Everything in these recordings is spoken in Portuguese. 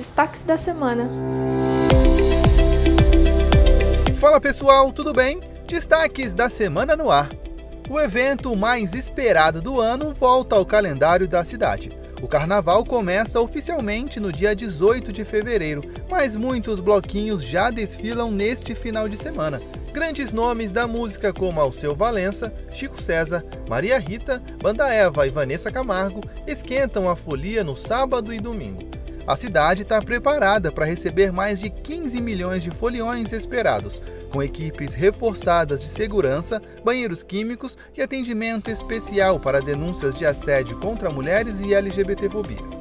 destaques da semana. Fala pessoal, tudo bem? Destaques da semana no ar. O evento mais esperado do ano volta ao calendário da cidade. O carnaval começa oficialmente no dia 18 de fevereiro, mas muitos bloquinhos já desfilam neste final de semana. Grandes nomes da música como Alceu Valença, Chico César, Maria Rita, Banda Eva e Vanessa Camargo esquentam a folia no sábado e domingo. A cidade está preparada para receber mais de 15 milhões de foliões esperados, com equipes reforçadas de segurança, banheiros químicos e atendimento especial para denúncias de assédio contra mulheres e LGBTfobia.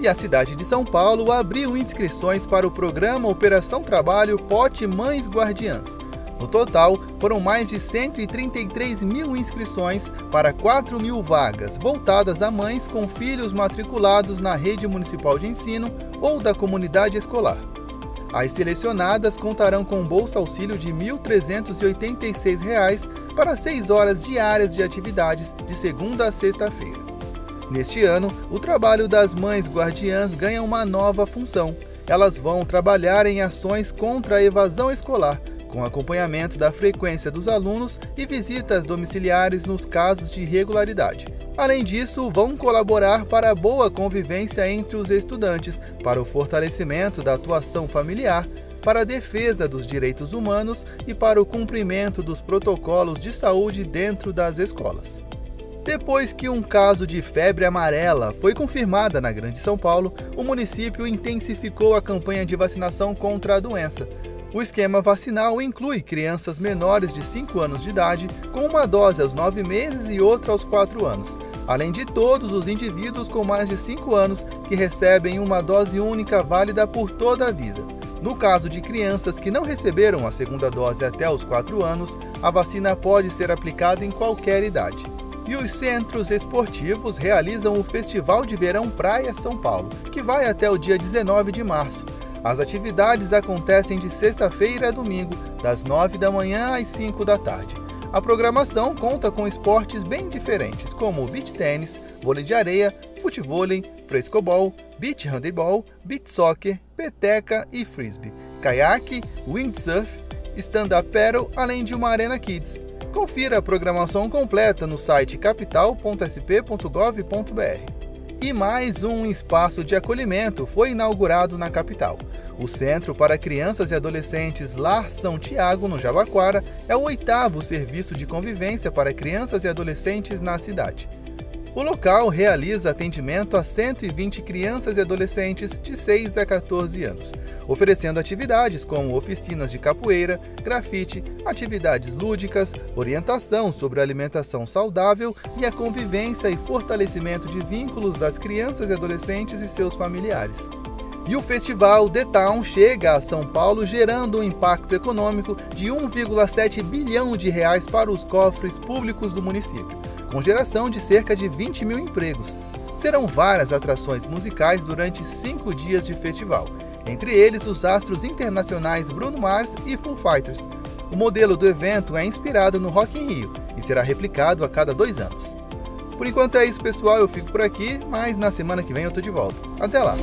E a cidade de São Paulo abriu inscrições para o programa Operação Trabalho Pote Mães Guardiãs. No total, foram mais de 133 mil inscrições para 4 mil vagas voltadas a mães com filhos matriculados na rede municipal de ensino ou da comunidade escolar. As selecionadas contarão com bolsa auxílio de R$ 1.386 para 6 horas diárias de atividades de segunda a sexta-feira. Neste ano, o trabalho das mães guardiãs ganha uma nova função. Elas vão trabalhar em ações contra a evasão escolar, com acompanhamento da frequência dos alunos e visitas domiciliares nos casos de irregularidade. Além disso, vão colaborar para a boa convivência entre os estudantes, para o fortalecimento da atuação familiar, para a defesa dos direitos humanos e para o cumprimento dos protocolos de saúde dentro das escolas. Depois que um caso de febre amarela foi confirmada na Grande São Paulo, o município intensificou a campanha de vacinação contra a doença. O esquema vacinal inclui crianças menores de 5 anos de idade, com uma dose aos 9 meses e outra aos 4 anos, além de todos os indivíduos com mais de 5 anos que recebem uma dose única válida por toda a vida. No caso de crianças que não receberam a segunda dose até os 4 anos, a vacina pode ser aplicada em qualquer idade. E os centros esportivos realizam o Festival de Verão Praia São Paulo, que vai até o dia 19 de março as atividades acontecem de sexta-feira a domingo, das 9 da manhã às 5 da tarde. A programação conta com esportes bem diferentes, como beach tênis, vôlei de areia, futevôlei, frescobol, beach handebol, beach soccer, peteca e frisbee, caiaque, windsurf, stand-up paddle, além de uma arena kids. Confira a programação completa no site capital.sp.gov.br. E mais um espaço de acolhimento foi inaugurado na capital. O Centro para Crianças e Adolescentes Lar São Tiago, no Jabaquara, é o oitavo serviço de convivência para crianças e adolescentes na cidade. O local realiza atendimento a 120 crianças e adolescentes de 6 a 14 anos, oferecendo atividades como oficinas de capoeira, grafite, atividades lúdicas, orientação sobre alimentação saudável e a convivência e fortalecimento de vínculos das crianças e adolescentes e seus familiares. E o festival The Town chega a São Paulo gerando um impacto econômico de 1,7 bilhão de reais para os cofres públicos do município com geração de cerca de 20 mil empregos. Serão várias atrações musicais durante cinco dias de festival, entre eles os astros internacionais Bruno Mars e Foo Fighters. O modelo do evento é inspirado no Rock in Rio e será replicado a cada dois anos. Por enquanto é isso, pessoal. Eu fico por aqui, mas na semana que vem eu tô de volta. Até lá!